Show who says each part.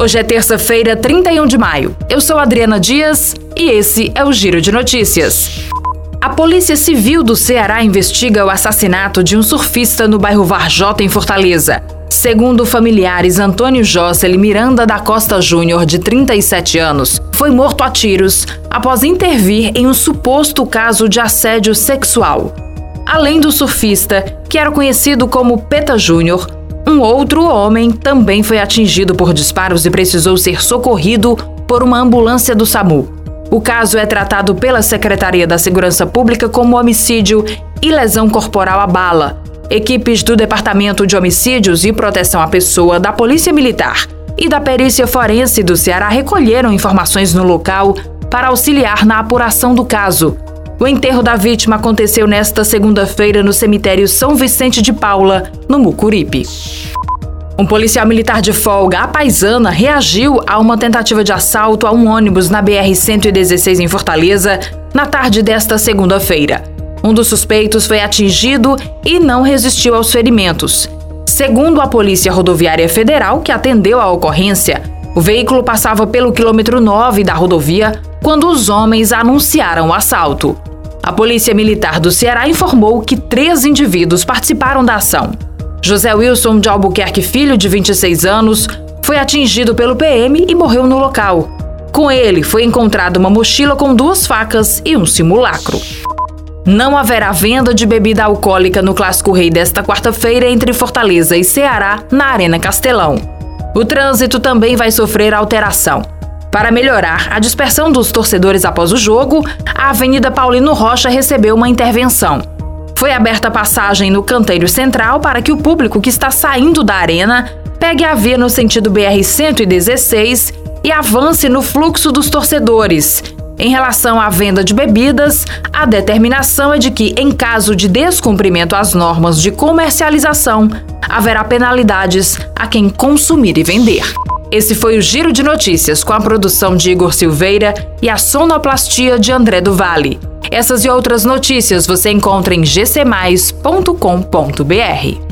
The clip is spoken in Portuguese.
Speaker 1: Hoje é terça-feira, 31 de maio. Eu sou Adriana Dias e esse é o Giro de Notícias. A Polícia Civil do Ceará investiga o assassinato de um surfista no bairro Varjota, em Fortaleza. Segundo familiares, Antônio Jocelyn Miranda da Costa Júnior, de 37 anos, foi morto a tiros após intervir em um suposto caso de assédio sexual. Além do surfista, que era conhecido como Peta Júnior, um outro homem também foi atingido por disparos e precisou ser socorrido por uma ambulância do SAMU. O caso é tratado pela Secretaria da Segurança Pública como homicídio e lesão corporal à bala. Equipes do Departamento de Homicídios e Proteção à Pessoa da Polícia Militar e da Perícia Forense do Ceará recolheram informações no local para auxiliar na apuração do caso. O enterro da vítima aconteceu nesta segunda-feira no cemitério São Vicente de Paula, no Mucuripe. Um policial militar de folga, a paisana, reagiu a uma tentativa de assalto a um ônibus na BR-116 em Fortaleza na tarde desta segunda-feira. Um dos suspeitos foi atingido e não resistiu aos ferimentos. Segundo a Polícia Rodoviária Federal, que atendeu a ocorrência, o veículo passava pelo quilômetro 9 da rodovia quando os homens anunciaram o assalto. A Polícia Militar do Ceará informou que três indivíduos participaram da ação. José Wilson de Albuquerque Filho, de 26 anos, foi atingido pelo PM e morreu no local. Com ele foi encontrada uma mochila com duas facas e um simulacro. Não haverá venda de bebida alcoólica no Clássico Rei desta quarta-feira entre Fortaleza e Ceará, na Arena Castelão. O trânsito também vai sofrer alteração. Para melhorar a dispersão dos torcedores após o jogo, a Avenida Paulino Rocha recebeu uma intervenção. Foi aberta passagem no canteiro central para que o público que está saindo da arena pegue a via no sentido BR-116 e avance no fluxo dos torcedores. Em relação à venda de bebidas, a determinação é de que, em caso de descumprimento às normas de comercialização, haverá penalidades a quem consumir e vender. Esse foi o Giro de Notícias com a produção de Igor Silveira e a sonoplastia de André do Vale. Essas e outras notícias você encontra em gcmais.com.br.